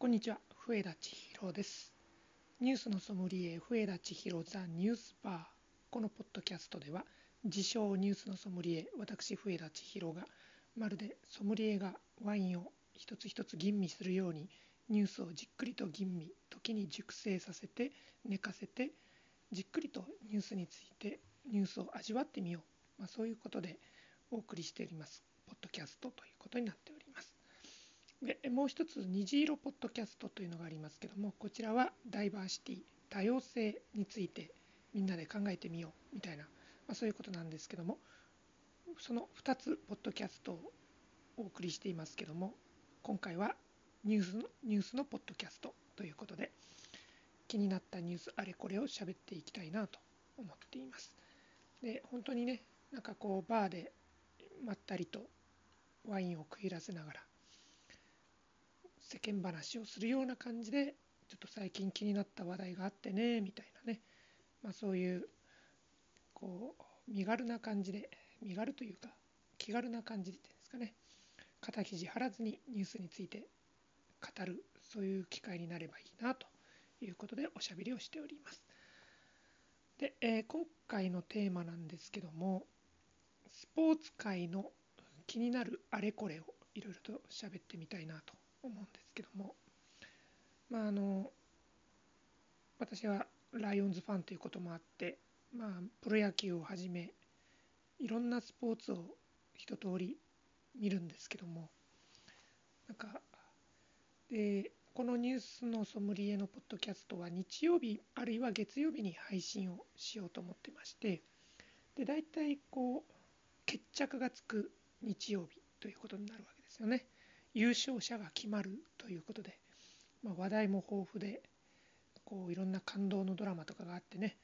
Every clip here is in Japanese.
こんにちは、笛田千尋です。ニュースのソムリエ、笛田千尋ザ・ニュースバー。このポッドキャストでは、自称ニュースのソムリエ、私、笛田千尋が、まるでソムリエがワインを一つ一つ吟味するように、ニュースをじっくりと吟味、時に熟成させて、寝かせて、じっくりとニュースについて、ニュースを味わってみよう。まあ、そういうことでお送りしております、ポッドキャストということになっております。でもう一つ虹色ポッドキャストというのがありますけどもこちらはダイバーシティ多様性についてみんなで考えてみようみたいな、まあ、そういうことなんですけどもその2つポッドキャストをお送りしていますけども今回はニュースのニュースのポッドキャストということで気になったニュースあれこれを喋っていきたいなと思っています。で本当にねなんかこうバーでまったりとワインを食い入らせながら世間話をするような感じでちょっと最近気になった話題があってねみたいなね、まあ、そういうこう身軽な感じで身軽というか気軽な感じでっていうんですかね肩肘張らずにニュースについて語るそういう機会になればいいなということでおしゃべりをしております。で、えー今回のテーマなんですけどもスポーツ界の気になるあれこれをいろいろと喋ってみたいなと思うんですけどもまああの私はライオンズファンということもあってまあプロ野球をはじめいろんなスポーツを一通り見るんですけどもなんかでこのニュースのソムリエのポッドキャストは日曜日あるいは月曜日に配信をしようと思ってましてで大体こう決着がつく日曜日ということになるわけですよね。優勝者が決まるということで、まあ、話題も豊富でこういろんな感動のドラマとかがあってね、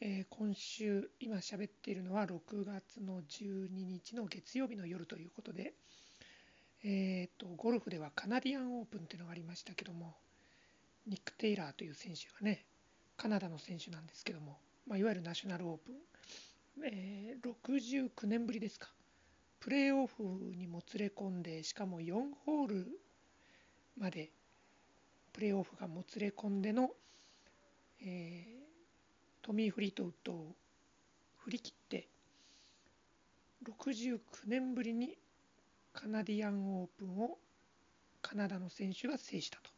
えー今週今喋っているのは6月の12日の月曜日の夜ということで、えー、とゴルフではカナディアンオープンっていうのがありましたけどもニック・テイラーという選手がねカナダの選手なんですけども、まあ、いわゆるナショナルオープン、えー69年ぶりですか。プレーオフにもつれ込んでしかも4ホールまでプレーオフがもつれ込んでの、えートミー・フリートウッドを振り切って69年ぶりにカナディアンオープンをカナダの選手が制したと、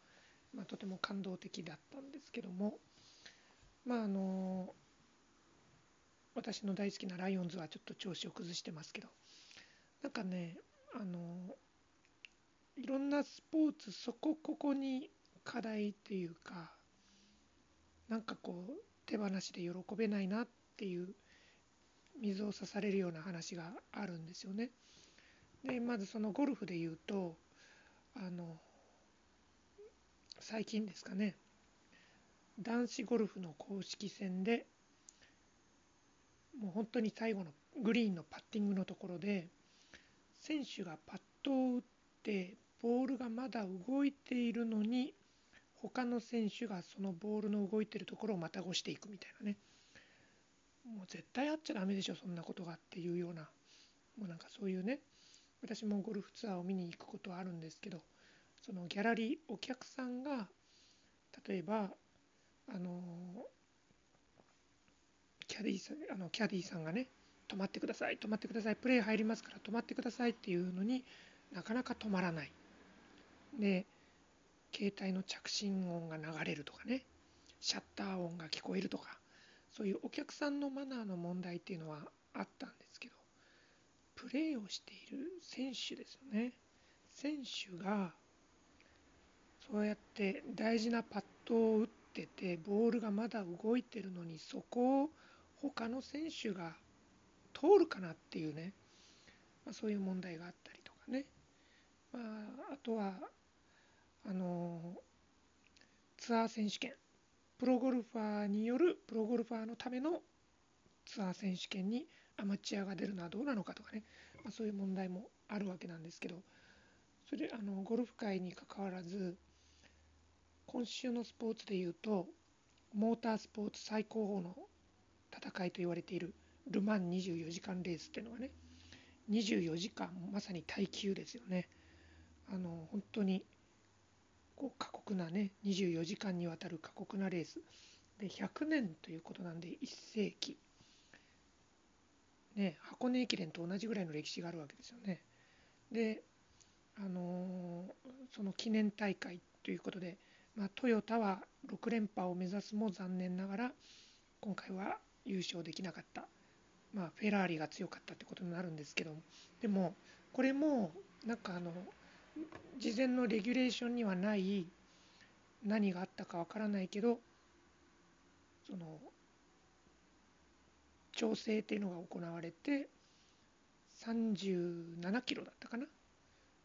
まあ、とても感動的だったんですけどもまああの私の大好きなライオンズはちょっと調子を崩してますけど。なんかねあのいろんなスポーツそこここに課題というかなんかこう手放しで喜べないなっていう水を差されるような話があるんですよね。でまずそのゴルフで言うとあの最近ですかね男子ゴルフの公式戦でもう本当に最後のグリーンのパッティングのところで選手がパットを打ってボールがまだ動いているのに他の選手がそのボールの動いてるところをまた越していくみたいなね。もう絶対あっちゃダメでしょそんなことがっていうような。もうなんかそういうね。私もゴルフツアーを見に行くことはあるんですけどそのギャラリーお客さんが例えばあのキャディーさんあのキャディーさんがね止まってください止まってくださいプレー入りますから止まってくださいっていうのになかなか止まらない。で携帯の着信音が流れるとかねシャッター音が聞こえるとかそういうお客さんのマナーの問題っていうのはあったんですけどプレーをしている選手ですよね。選手がそうやって大事なパットを打っててボールがまだ動いてるのにそこを他の選手が通るかなっていうね、まあ、そういう問題があったりとかね、まあ、あとはあのツアー選手権。プロゴルファーによるプロゴルファーのためのツアー選手権にアマチュアが出るのはどうなのかとかね、まあ、そういう問題もあるわけなんですけど。それあのゴルフ界にかかわらず今週のスポーツでいうとモータースポーツ最高峰の戦いと言われているル・マン24時間レースっていうのがね24時間まさに耐久ですよね。あの本当にこう過酷なね24時間にわたる過酷なレース。で100年ということなんで1世紀。ね箱根駅伝と同じぐらいの歴史があるわけですよね。であのー、その記念大会ということで、まあ、トヨタは6連覇を目指すも残念ながら今回は優勝できなかった、まあ、フェラーリが強かったってことになるんですけどでもこれもなんかあの事前のレギュレーションにはない何があったかわからないけどその調整っていうのが行われて37キロだったかな？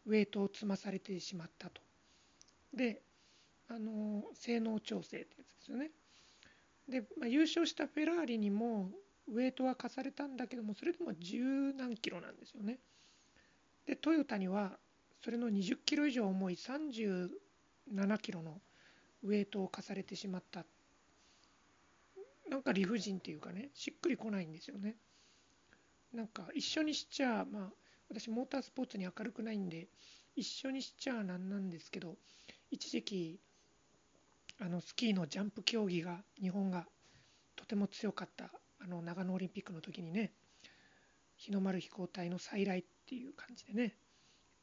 ウェイトを積まされてしまったと。であの性能調整ってやつですよね。で、まあ、優勝したフェラーリにもウェイトは課されたんだけどもそれでも十何キロなんですよね。でトヨタにはそれの20キロ以上重い37キロのウェイトを課されてしまったなんか理不尽っていうかねしっくりこないんですよねなんか一緒にしちゃまあ私モータースポーツに明るくないんで一緒にしちゃなんなんですけど一時期あのスキーのジャンプ競技が日本がとても強かったあの長野オリンピックの時にね日の丸飛行隊の再来っていう感じでね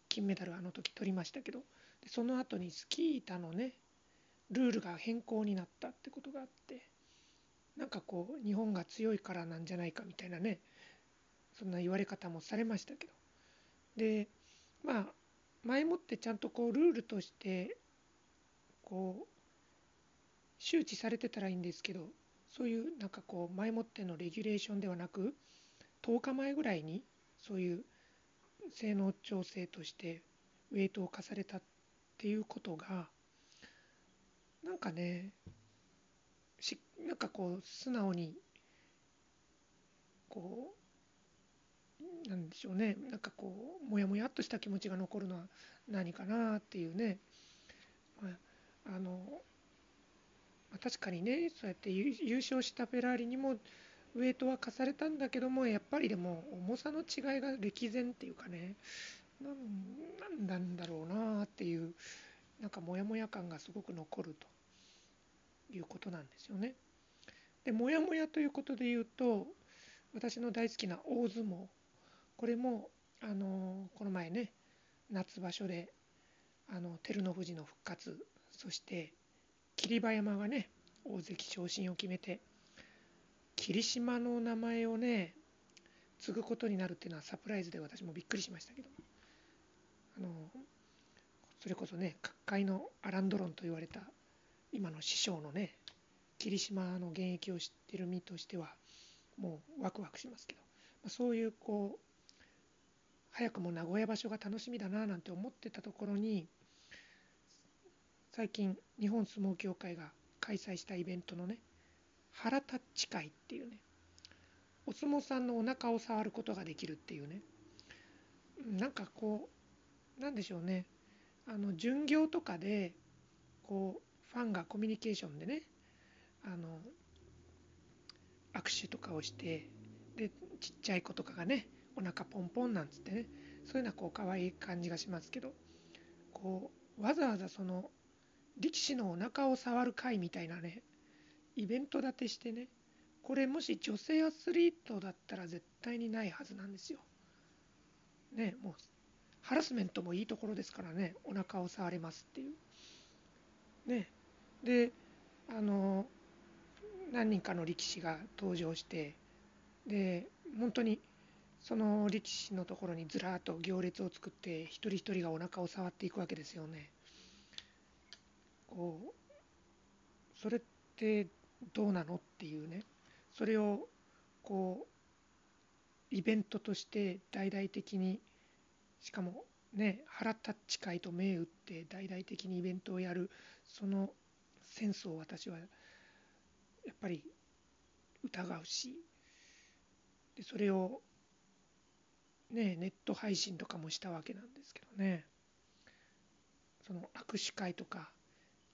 金メダルあの時取りましたけどでその後にスキー板のねルールが変更になったってことがあってなんかこう日本が強いからなんじゃないかみたいなねそんな言われ方もされましたけど。でまあ前もってちゃんとこうルールとしてこう周知されてたらいいんですけどそういうなんかこう前もってのレギュレーションではなく10日前ぐらいにそういう性能調整としてウェイトを課されたっていうことがなんかねしなんかこう素直にこうなんでしょうねなんかこうもやもやっとした気持ちが残るのは何かなっていうね、まあ、あの、まあ、確かにねそうやって優勝したフェラーリにもウエイトは課されたんだけどもやっぱりでも重さの違いが歴然っていうかねなんなんだろうなっていうなんかモヤモヤ感がすごく残るということなんですよね。でモヤモヤということで言うと私の大好きな大相撲これもあのこの前ね夏場所であの照ノ富士の復活そして霧馬山がね大関昇進を決めて霧島の名前をね継ぐことになるっていうのはサプライズで私もびっくりしましたけど。あのそれこそね各界のアランドロンと言われた今の師匠のね霧島の現役を知ってる身としてはもうワクワクしますけど、まあ、そういうこう早くも名古屋場所が楽しみだななんて思ってたところに最近日本相撲協会が開催したイベントのね腹タッチ会っていうねお相撲さんのお腹を触ることができるっていうねなんかこうなんでしょうねあの巡業とかでこうファンがコミュニケーションでねあの握手とかをしてでちっちゃい子とかがねお腹ポンポンなんつってねそういうのはこう可愛い感じがしますけどこうわざわざその力士のお腹を触る会みたいなねイベント立てしてねこれもし女性アスリートだったら絶対にないはずなんですよ。ねもうハラスメントもいいところですからねお腹を触れますっていう。ねであの何人かの力士が登場してで本当にその力士のところにずらーっと行列を作って一人一人がお腹を触っていくわけですよね。こうそれってどうなのっていうね。それをこうイベントとして大々的にしかもね腹タッチ会と銘打って大々的にイベントをやるそのセンスを私はやっぱり疑うしでそれをねネット配信とかもしたわけなんですけどね。その握手会とか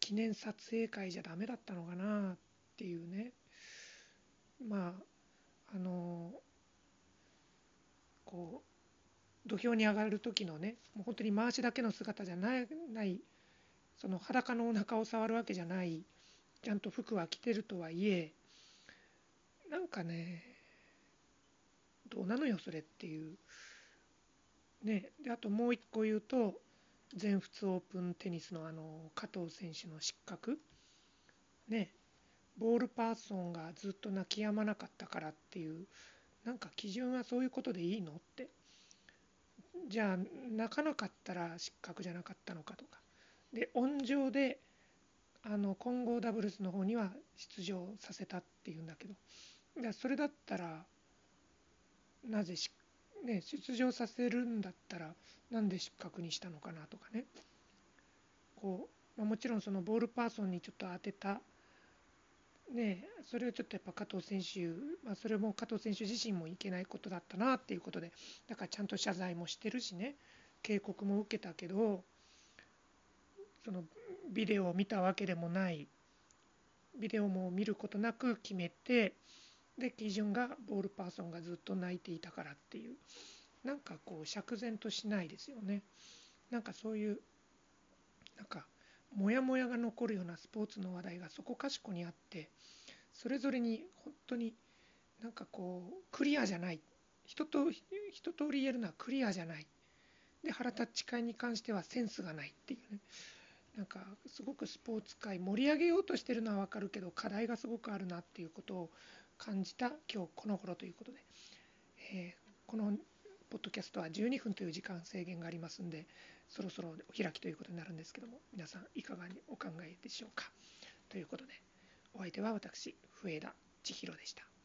記念撮影会じゃダメだったのかなっていうね。まああのこう土俵に上がる時のねもう本当に回しだけの姿じゃないないその裸のお腹を触るわけじゃないちゃんと服は着てるとはいえなんかねどうなのよそれっていう。ねであともう一個言うと全仏オープンテニスのあの加藤選手の失格。ね。ボールパーソンがずっと泣き止まなかったからっていうなんか基準はそういうことでいいのって。じゃあ泣かなかったら失格じゃなかったのかとか。で温情であの混合ダブルスの方には出場させたっていうんだけど。それだったらなぜし、ね、出場させるんだったらなんで失格にしたのかなとかね。こう、まあ、もちろんそのボールパーソンにちょっと当てたねそれはちょっとやっぱ加藤選手、まあ、それも加藤選手自身もいけないことだったなっていうことでだからちゃんと謝罪もしてるしね。警告も受けたけどそのビデオを見たわけでもない。ビデオも見ることなく決めてで基準がボールパーソンがずっと泣いていたからっていう。なんかこう釈然としないですよね。なんかそういうなんかモヤモヤが残るようなスポーツの話題がそこかしこにあってそれぞれに本当になんかこうクリアじゃない。人と一通り言えるのはクリアじゃない。で腹立ち会に関してはセンスがないっていうね。なんかすごくスポーツ界盛り上げようとしてるのは分かるけど課題がすごくあるなっていうことを感じた今日この頃ということで、えー、このポッドキャストは12分という時間制限がありますんでそろそろお開きということになるんですけども皆さんいかがにお考えでしょうか？ということでお相手は私笛田千尋でした。